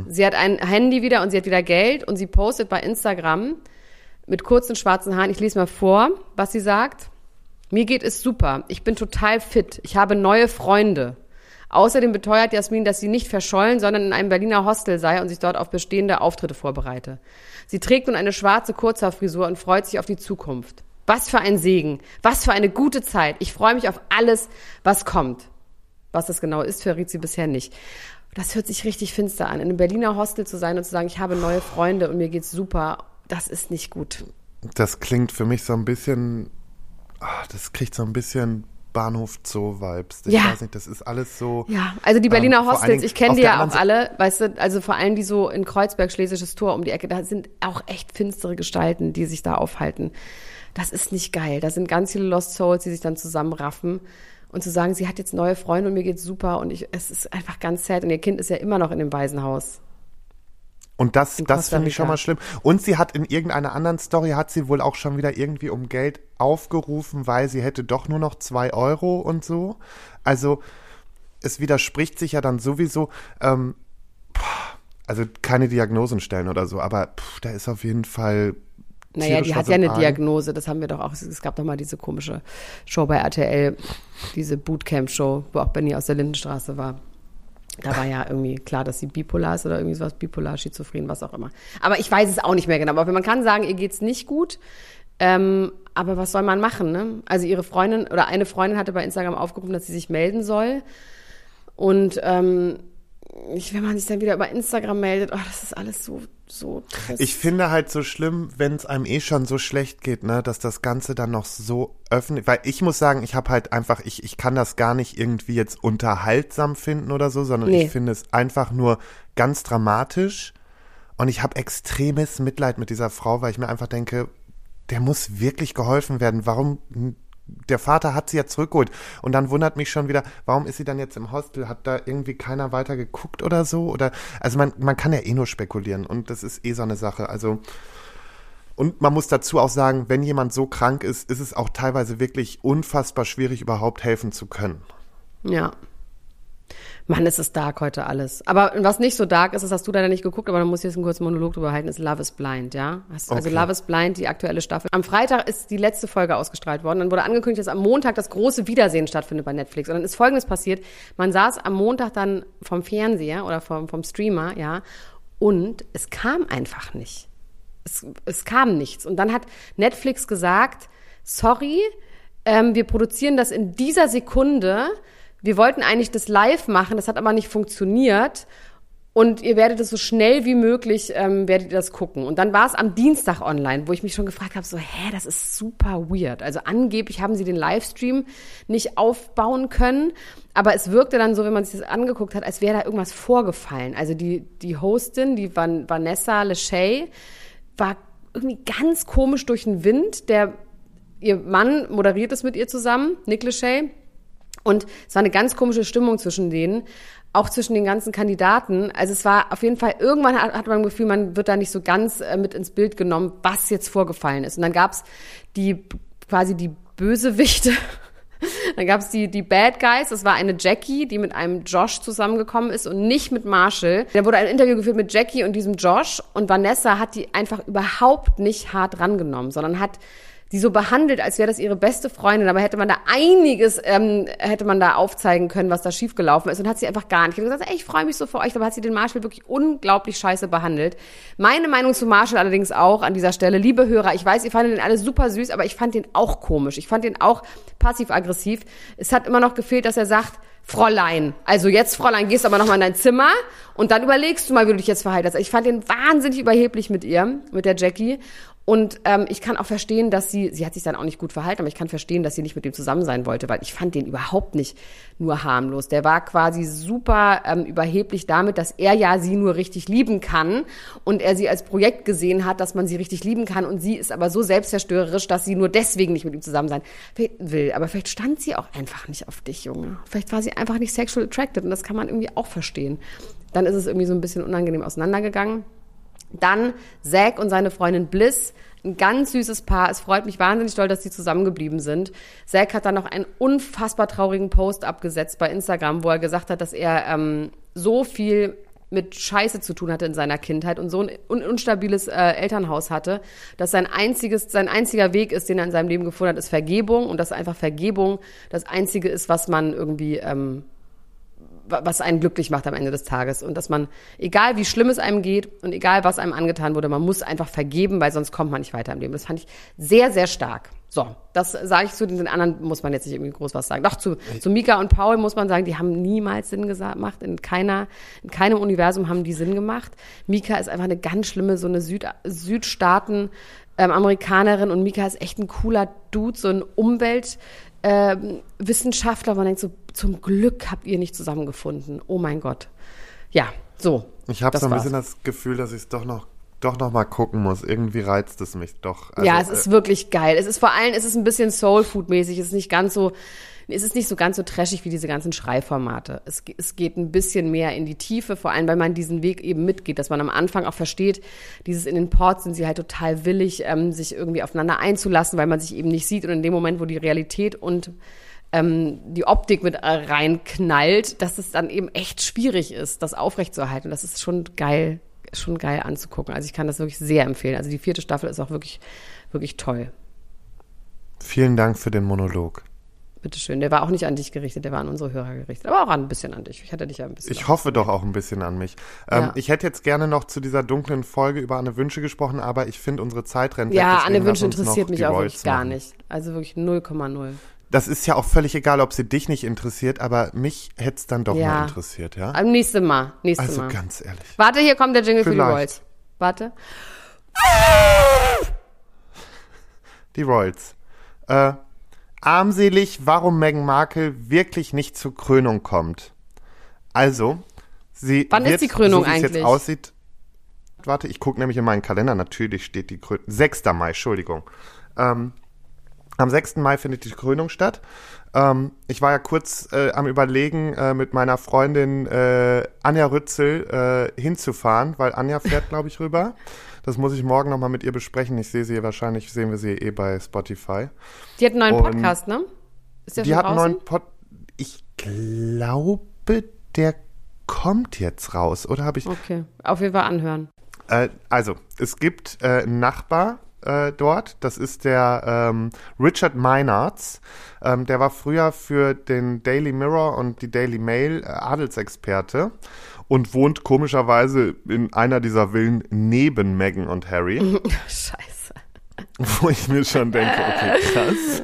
Sie hat ein Handy wieder und sie hat wieder Geld und sie postet bei Instagram mit kurzen schwarzen Haaren. Ich lese mal vor, was sie sagt. Mir geht es super. Ich bin total fit. Ich habe neue Freunde. Außerdem beteuert Jasmin, dass sie nicht verschollen, sondern in einem Berliner Hostel sei und sich dort auf bestehende Auftritte vorbereite. Sie trägt nun eine schwarze Kurzhaarfrisur und freut sich auf die Zukunft. Was für ein Segen. Was für eine gute Zeit. Ich freue mich auf alles, was kommt. Was das genau ist, verriet sie bisher nicht. Das hört sich richtig finster an. In einem Berliner Hostel zu sein und zu sagen, ich habe neue Freunde und mir geht's super, das ist nicht gut. Das klingt für mich so ein bisschen, ah, das kriegt so ein bisschen Bahnhof Zoo-Vibes. Ich Ja. weiß nicht, das ist alles so. Ja, also die Berliner Ähm, Hostels, Dingen ich kenne die ja auch alle, weißt du, also vor allem die so in Kreuzberg, Schlesisches Tor um die Ecke, da sind auch echt finstere Gestalten, die sich da aufhalten. Das ist nicht geil. Da sind ganz viele Lost Souls, die sich dann zusammenraffen und zu sagen, sie hat jetzt neue Freunde und mir geht's super und ich, es ist einfach ganz sad und ihr Kind ist ja immer noch in dem Waisenhaus. Und das, das finde ich schon mal schlimm. Und sie hat in irgendeiner anderen Story, hat sie wohl auch schon wieder irgendwie um Geld aufgerufen, weil sie hätte doch nur noch zwei Euro und so. Also es widerspricht sich ja dann sowieso, ähm, also keine Diagnosen stellen oder so, aber pff, da ist auf jeden Fall. Naja, die hat ja eine. Diagnose, das haben wir doch auch. Es gab doch mal diese komische Show bei RTL, diese Bootcamp-Show, wo auch Benny aus der Lindenstraße war. Da war ja irgendwie klar, dass sie bipolar ist oder irgendwie sowas, bipolar, schizophren, was auch immer. Aber ich weiß es auch nicht mehr genau. Aber man kann sagen, ihr geht's nicht gut. Ähm, aber was soll man machen, ne? Also ihre Freundin oder eine Freundin hatte bei Instagram aufgerufen, dass sie sich melden soll. Und ähm, wenn man sich dann wieder über Instagram meldet, oh, das ist alles so, so. Ich finde halt so schlimm, wenn es einem eh schon so schlecht geht, ne, dass das Ganze dann noch so öffentlich, weil ich muss sagen, ich habe halt einfach, ich, ich kann das gar nicht irgendwie jetzt unterhaltsam finden oder so, sondern Nee. ich finde es einfach nur ganz dramatisch und ich habe extremes Mitleid mit dieser Frau, weil ich mir einfach denke, der muss wirklich geholfen werden. Warum? Der Vater hat sie ja zurückgeholt. Und dann wundert mich schon wieder, warum ist sie dann jetzt im Hostel? Hat da irgendwie keiner weiter geguckt oder so? Oder, also man, man kann ja eh nur spekulieren und das ist eh so eine Sache. Also, und man muss dazu auch sagen, wenn jemand so krank ist, ist es auch teilweise wirklich unfassbar schwierig, überhaupt helfen zu können. Ja. Mann, ist es dark heute alles. Aber was nicht so dark ist, das hast du leider nicht geguckt, aber da muss ich jetzt einen kurzen Monolog drüber halten, ist Love is Blind, ja? Also Okay. Love is Blind, die aktuelle Staffel. Am Freitag ist die letzte Folge ausgestrahlt worden. Dann wurde angekündigt, dass am Montag das große Wiedersehen stattfindet bei Netflix. Und dann ist Folgendes passiert. Man saß am Montag dann vom Fernseher oder vom, vom Streamer, ja, und es kam einfach nicht. Es, es kam nichts. Und dann hat Netflix gesagt, sorry, ähm, wir produzieren das in dieser Sekunde. Wir wollten eigentlich das live machen, das hat aber nicht funktioniert. Und ihr werdet es so schnell wie möglich, ähm, werdet ihr das gucken. Und dann war es am Dienstag online, wo ich mich schon gefragt habe, so, hä, das ist super weird. Also angeblich haben sie den Livestream nicht aufbauen können, aber es wirkte dann so, wenn man sich das angeguckt hat, als wäre da irgendwas vorgefallen. Also die, die Hostin, die Van, Vanessa Lachey, war irgendwie ganz komisch durch den Wind. Der, ihr Mann moderiert es mit ihr zusammen, Nick Lachey. Und es war eine ganz komische Stimmung zwischen denen, auch zwischen den ganzen Kandidaten. Also es war auf jeden Fall, irgendwann hat, hat man das Gefühl, man wird da nicht so ganz äh, mit ins Bild genommen, was jetzt vorgefallen ist. Und dann gab's die quasi die Bösewichte. <laughs> Dann gab's die, die Bad Guys, das war eine Jackie, die mit einem Josh zusammengekommen ist und nicht mit Marshall. Da wurde ein Interview geführt mit Jackie und diesem Josh und Vanessa hat die einfach überhaupt nicht hart rangenommen, sondern hat die so behandelt, als wäre das ihre beste Freundin. Aber hätte man da einiges, ähm, hätte man da aufzeigen können, was da schiefgelaufen ist. Und hat sie einfach gar nicht. Ich gesagt, ey, ich freue mich so für euch. Aber hat sie den Marshall wirklich unglaublich scheiße behandelt. Meine Meinung zu Marshall allerdings auch an dieser Stelle. Liebe Hörer, ich weiß, ihr fandet den alle super süß, aber ich fand den auch komisch. Ich fand den auch passiv-aggressiv. Es hat immer noch gefehlt, dass er sagt, Fräulein, also jetzt Fräulein, gehst aber noch mal in dein Zimmer und dann überlegst du mal, wie du dich jetzt verhaltest. Ich fand den wahnsinnig überheblich mit ihr, mit der Jackie. Und ähm, ich kann auch verstehen, dass sie, sie hat sich dann auch nicht gut verhalten, aber ich kann verstehen, dass sie nicht mit ihm zusammen sein wollte, weil ich fand den überhaupt nicht nur harmlos. Der war quasi super ähm, überheblich damit, dass er ja sie nur richtig lieben kann und er sie als Projekt gesehen hat, dass man sie richtig lieben kann und sie ist aber so selbstzerstörerisch, dass sie nur deswegen nicht mit ihm zusammen sein will. Aber vielleicht stand sie auch einfach nicht auf dich, Junge. Vielleicht war sie einfach nicht sexual attracted und das kann man irgendwie auch verstehen. Dann ist es irgendwie so ein bisschen unangenehm auseinandergegangen. Dann Zack und seine Freundin Bliss, ein ganz süßes Paar. Es freut mich wahnsinnig doll, dass sie zusammengeblieben sind. Zack hat dann noch einen unfassbar traurigen Post abgesetzt bei Instagram, wo er gesagt hat, dass er ähm, so viel mit Scheiße zu tun hatte in seiner Kindheit und so ein un unstabiles äh, Elternhaus hatte, dass sein einziges, sein einziger Weg ist, den er in seinem Leben gefunden hat, ist Vergebung und dass einfach Vergebung das einzige ist, was man irgendwie ähm, was einen glücklich macht am Ende des Tages. Und dass man, egal wie schlimm es einem geht und egal was einem angetan wurde, man muss einfach vergeben, weil sonst kommt man nicht weiter im Leben. Das fand ich sehr, sehr stark. So, das sage ich zu den anderen, muss man jetzt nicht irgendwie groß was sagen. Doch, zu, zu Mika und Paul muss man sagen, die haben niemals Sinn gemacht. In keiner, in keinem Universum haben die Sinn gemacht. Mika ist einfach eine ganz schlimme, so eine Süd, Südstaaten, ähm, Amerikanerin und Mika ist echt ein cooler Dude, so ein Umwelt, ähm, Wissenschaftler, man denkt so, zum Glück habt ihr nicht zusammengefunden. Oh mein Gott. Ja, so. Ich habe so ein war's. bisschen das Gefühl, dass ich es doch noch, doch noch mal gucken muss. Irgendwie reizt es mich doch. Also, ja, es ist wirklich geil. Es ist vor allem, es ist ein bisschen Soul-Food-mäßig. Es ist nicht ganz so, es ist nicht so ganz so trashig wie diese ganzen Schreiformate. Es, es geht ein bisschen mehr in die Tiefe, vor allem, weil man diesen Weg eben mitgeht, dass man am Anfang auch versteht, dieses in den Ports sind sie halt total willig, ähm, sich irgendwie aufeinander einzulassen, weil man sich eben nicht sieht und in dem Moment, wo die Realität und ähm, die Optik mit äh, reinknallt, dass es dann eben echt schwierig ist, das aufrechtzuerhalten. Das ist schon geil, schon geil anzugucken. Also ich kann das wirklich sehr empfehlen. Also die vierte Staffel ist auch wirklich, wirklich toll. Vielen Dank für den Monolog. Bitteschön. Der war auch nicht an dich gerichtet, der war an unsere Hörer gerichtet. Aber auch ein bisschen an dich. Ich hatte dich ja ein bisschen. Ich hoffe doch auch ein bisschen an mich. Ähm, Ja. Ich hätte jetzt gerne noch zu dieser dunklen Folge über Anne Wünsche gesprochen, aber ich finde unsere Zeit rennt weg, ja, deswegen Anne Wünsche interessiert mich auch wirklich gar machen. nicht. Also wirklich 0,0. das ist ja auch völlig egal, ob sie dich nicht interessiert, aber mich hätte es dann doch Ja. mal interessiert, ja? Am nächsten Mal. Nächstes Also Mal. ganz ehrlich. Warte, hier kommt der Jingle für die Vielleicht. Royals. Warte. Die Royals. Äh, armselig, warum Meghan Markle wirklich nicht zur Krönung kommt. Also, sie Wann ist wird, die Krönung so wie es eigentlich? jetzt aussieht, warte, ich gucke nämlich in meinen Kalender, natürlich steht die Krönung, 6. Mai, Entschuldigung. Ähm, am 6. Mai findet die Krönung statt. Ähm, ich war ja kurz äh, am Überlegen, äh, mit meiner Freundin äh, Anja Rützel äh, hinzufahren, weil Anja fährt, <laughs> glaube ich, rüber. Das muss ich morgen nochmal mit ihr besprechen. Ich sehe sie wahrscheinlich, sehen wir sie eh bei Spotify. Die hat einen neuen Und Podcast, ne? Ist der Die schon hat einen neuen Pod. Ich glaube, der kommt jetzt raus, oder habe ich? Okay, auf jeden Fall anhören. Äh, also, es gibt äh, einen Nachbar äh, dort, das ist der ähm, Richard Meinards. Ähm, der war früher für den Daily Mirror und die Daily Mail äh, Adelsexperte und wohnt komischerweise in einer dieser Villen neben Meghan und Harry, <laughs> Scheiße. wo ich mir schon denke, okay, krass.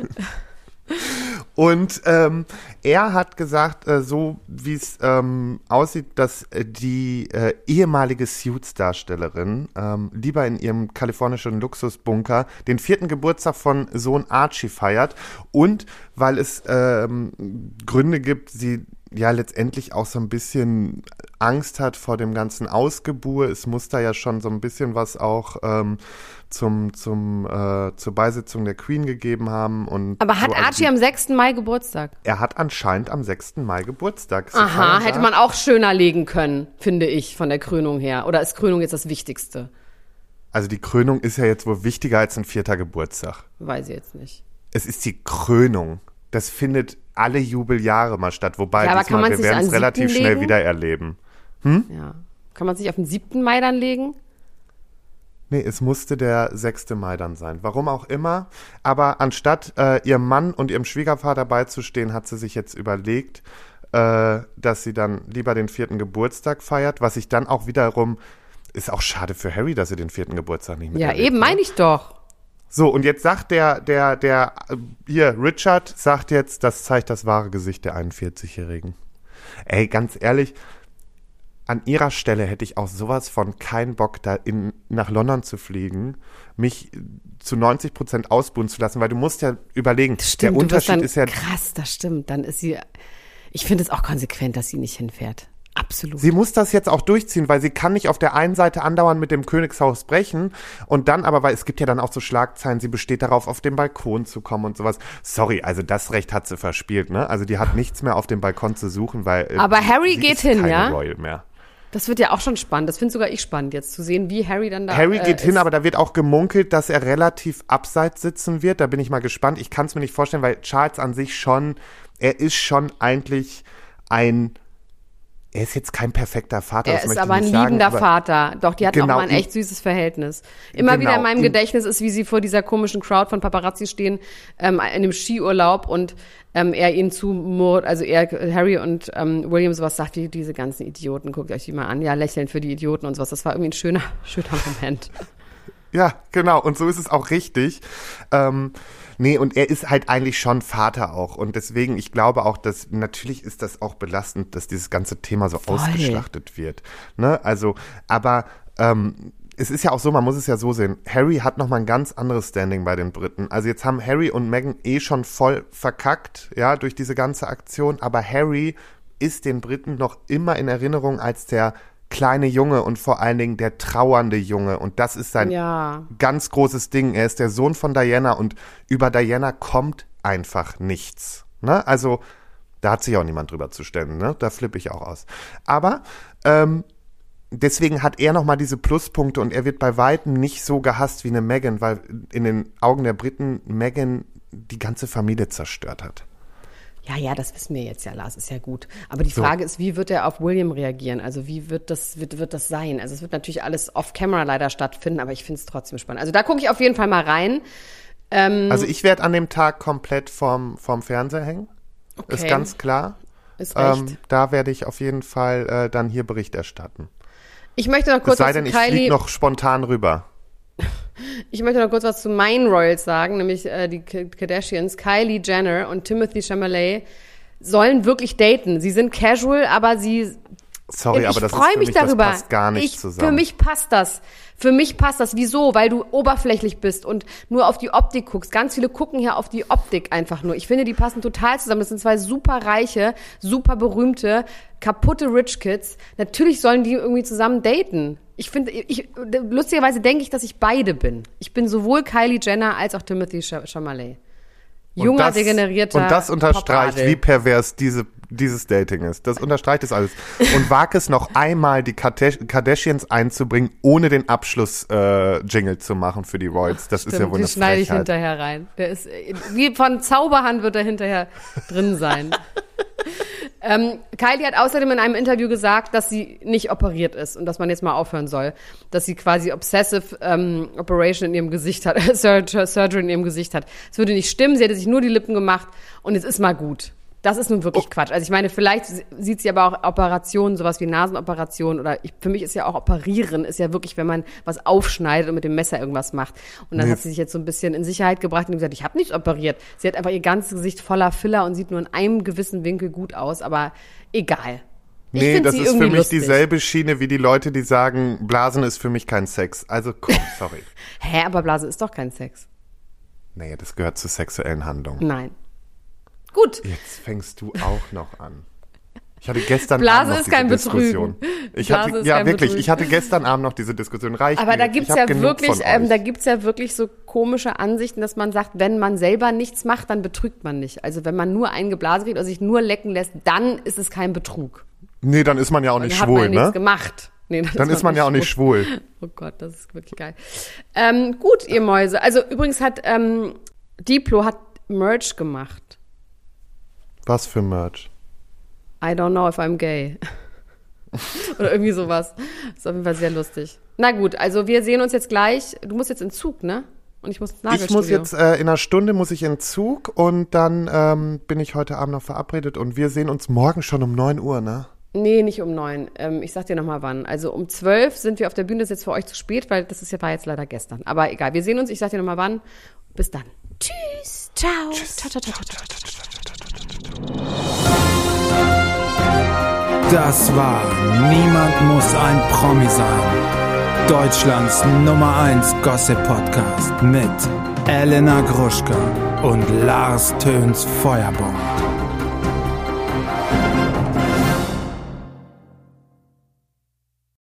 Und ähm, er hat gesagt, äh, so wie es ähm, aussieht, dass äh, die äh, ehemalige Suits-Darstellerin ähm, lieber in ihrem kalifornischen Luxusbunker den vierten Geburtstag von Sohn Archie feiert und weil es ähm, Gründe gibt, sie ja letztendlich auch so ein bisschen Angst hat vor dem ganzen Ausgebur. Es muss da ja schon so ein bisschen was auch ähm, zum, zum, äh, zur Beisitzung der Queen gegeben haben. Und Aber hat so, Archie die- am 6. Mai Geburtstag? er hat anscheinend am 6. Mai Geburtstag. Sie Aha, hätte man auch schöner legen können, finde ich, von der Krönung her. Oder ist Krönung jetzt das Wichtigste? Also die Krönung ist ja jetzt wohl wichtiger als ein vierter Geburtstag. Weiß ich jetzt nicht. Es ist die Krönung. Das findet alle Jubeljahre mal statt. Wobei Ja, diesmal, wir werden es relativ siebten schnell legen? wieder erleben. Ja. Kann man sich auf den 7. Mai dann legen? Nee, es musste der 6. Mai dann sein. Warum auch immer. Aber anstatt äh, ihrem Mann und ihrem Schwiegervater beizustehen, hat sie sich jetzt überlegt, äh, dass sie dann lieber den vierten Geburtstag feiert, was ich dann auch wiederum ist auch schade für Harry, dass er den vierten Geburtstag nicht Ja, miterlebt, eben, ne? meine ich doch. So, und jetzt sagt der, der, der, hier, Richard sagt jetzt, das zeigt das wahre Gesicht der 41-Jährigen. Ey, ganz ehrlich, an ihrer Stelle hätte ich auch sowas von keinen Bock, da in, nach London zu fliegen, mich zu 90 Prozent ausbuhen zu lassen, weil du musst ja überlegen, Stimmt, der Unterschied dann, ist ja, krass, das stimmt. Dann ist sie, ich finde es auch konsequent, dass sie nicht hinfährt. Absolut. Sie muss das jetzt auch durchziehen, weil sie kann nicht auf der einen Seite andauernd mit dem Königshaus brechen und dann aber, weil es gibt ja dann auch so Schlagzeilen, sie besteht darauf, auf den Balkon zu kommen und sowas. Sorry, also das Recht hat sie verspielt, ne? Also die hat nichts mehr auf dem Balkon zu suchen, weil. äh, Aber Harry geht hin, ja? Royal mehr. Das wird ja auch schon spannend. Das finde sogar ich spannend, jetzt zu sehen, wie Harry dann da. Harry äh, geht hin, ist. aber da wird auch gemunkelt, dass er relativ abseits sitzen wird. Da bin ich mal gespannt. Ich kann es mir nicht vorstellen, weil Charles an sich schon, er ist schon eigentlich ein, er ist jetzt kein perfekter Vater. Er ist aber ein sagen, liebender aber- Vater. Doch, die hatten Genau, auch mal ein echt süßes Verhältnis. Immer Genau, wieder in meinem Gedächtnis ist, wie sie vor dieser komischen Crowd von Paparazzi stehen, ähm, in dem Skiurlaub und ähm, er ihnen zumurrt, also er, Harry und ähm, William sowas sagt, wie diese ganzen Idioten, guckt euch die mal an, ja, lächeln für die Idioten und sowas. Das war irgendwie ein schöner, <laughs> schöner Moment. Ja, genau. Und so ist es auch richtig. Ähm, nee, und er ist halt eigentlich schon Vater auch. Und deswegen, ich glaube auch, dass natürlich ist das auch belastend, dass dieses ganze Thema so ausgeschlachtet wird. Ne? Also, aber ähm, es ist ja auch so, man muss es ja so sehen. Harry hat nochmal ein ganz anderes Standing bei den Briten. Also jetzt haben Harry und Meghan eh schon voll verkackt, ja, durch diese ganze Aktion. Aber Harry ist den Briten noch immer in Erinnerung als der kleine Junge und vor allen Dingen der trauernde Junge. Und das ist sein Ja. ganz großes Ding. Er ist der Sohn von Diana und über Diana kommt einfach nichts. Ne? Also, da hat sich auch niemand drüber zu stellen. Ne? Da flippe ich auch aus. Aber ähm, deswegen hat er nochmal diese Pluspunkte und er wird bei Weitem nicht so gehasst wie eine Meghan, weil in den Augen der Briten Meghan die ganze Familie zerstört hat. Ja, ja, das wissen wir jetzt ja, Lars, ist ja gut. Aber die Frage ist, wie wird er auf William reagieren? Also wie wird das, wird, wird das sein? Also es wird natürlich alles off-camera leider stattfinden, aber ich finde es trotzdem spannend. Also da gucke ich auf jeden Fall mal rein. Ähm, Also ich werde an dem Tag komplett vorm, vorm Fernseher hängen. Ist Okay. ganz klar. ist recht. Ähm, da werde ich auf jeden Fall äh, dann hier Bericht erstatten. ich möchte noch Es kurz sei was denn, ich fliege Kylie. noch spontan rüber. Ich möchte noch kurz was zu meinen Royals sagen, nämlich äh, die Kardashians, Kylie Jenner und Timothy Chalamet sollen wirklich daten. Sie sind casual, aber sie Sorry, ich aber das freue mich mich, darüber. das passt gar nicht ich, zusammen. Für mich passt das. Für mich passt das. Wieso? Weil du oberflächlich bist und nur auf die Optik guckst. Ganz viele gucken hier auf die Optik einfach nur. Ich finde, die passen total zusammen. Das sind zwei super reiche, super berühmte, kaputte Rich Kids. Natürlich sollen die irgendwie zusammen daten. Ich finde, ich, lustigerweise denke ich, dass ich beide bin. Ich bin sowohl Kylie Jenner als auch Timothy Ch- Chalamet. Junger, das- degenerierter Und das unterstreicht, wie pervers diese, dieses Dating ist. Das unterstreicht es alles. Und wag es noch einmal, die Kardash- Kardashians einzubringen, ohne den Abschluss-Jingle zu machen für die Royals. Das ist ja Stimmt, eine den schneide ich hinterher rein. Der ist äh, wie von Zauberhand wird er hinterher drin sein. <laughs> ähm, Kylie hat außerdem in einem Interview gesagt, dass sie nicht operiert ist und dass man jetzt mal aufhören soll, dass sie quasi obsessive ähm, Operation in ihrem Gesicht hat, <laughs> Surg- Surgery in ihrem Gesicht hat. Es würde nicht stimmen. Sie hätte sich nur die Lippen gemacht und es ist mal gut. Das ist nun wirklich Quatsch. Also ich meine, vielleicht sieht sie aber auch Operationen, sowas wie Nasenoperationen oder ich, für mich ist ja auch Operieren, ist ja wirklich, wenn man was aufschneidet und mit dem Messer irgendwas macht. Und dann Nee. hat sie sich jetzt so ein bisschen in Sicherheit gebracht und gesagt, ich habe nicht operiert. Sie hat einfach ihr ganzes Gesicht voller Filler und sieht nur in einem gewissen Winkel gut aus, aber egal. Ich Nee, das ist für mich lustig. dieselbe Schiene wie die Leute, die sagen, Blasen ist für mich kein Sex. Also komm, sorry. <laughs> Hä, aber Blase ist doch kein Sex. Nee, das gehört zur sexuellen Handlung. Nein. Gut. Jetzt fängst du auch noch an. Ich hatte gestern Blase Abend noch ist diese kein Diskussion. Betrügen. Ich Blase hatte, ist ja kein wirklich, Betrügen. ich hatte gestern Abend noch diese Diskussion. Reicht Aber mir da gibt's ja wirklich, ähm, euch. da gibt's ja wirklich so komische Ansichten, dass man sagt, wenn man selber nichts macht, dann betrügt man nicht. Also wenn man nur einen geblasen kriegt oder sich nur lecken lässt, dann ist es kein Betrug. Nee, dann ist man ja auch Dann nicht hat schwul, man nichts ne? gemacht. Nee, Dann ist man ja auch nicht schwul. <laughs> Oh Gott, das ist wirklich geil. Ähm, gut, ihr Mäuse. Also übrigens hat ähm, Diplo hat Merch gemacht. Was für Merch? I don't know if I'm gay. <laughs> Oder irgendwie sowas. ist auf jeden Fall sehr lustig. Na gut, also wir sehen uns jetzt gleich. Du musst jetzt in Zug, ne? Und ich muss ins Ich Nagelstudio. muss jetzt äh, in einer Stunde muss ich in Zug und dann ähm, bin ich heute Abend noch verabredet und wir sehen uns morgen schon um 9 Uhr, ne? Nee, nicht um neun. Ähm, ich sag dir nochmal wann. Also um zwölf sind wir auf der Bühne. Das ist jetzt für euch zu spät, weil das ist ja, war jetzt leider gestern. Aber egal, wir sehen uns. Ich sag dir nochmal wann. Bis dann. Tschüss. Ciao. Ciao, ciao, ciao, ciao, ciao, ciao. Das war Niemand muss ein Promi sein. Deutschlands Nummer 1 Gossip Podcast mit Elena Gruschka und Lars Töns Feuerbomb.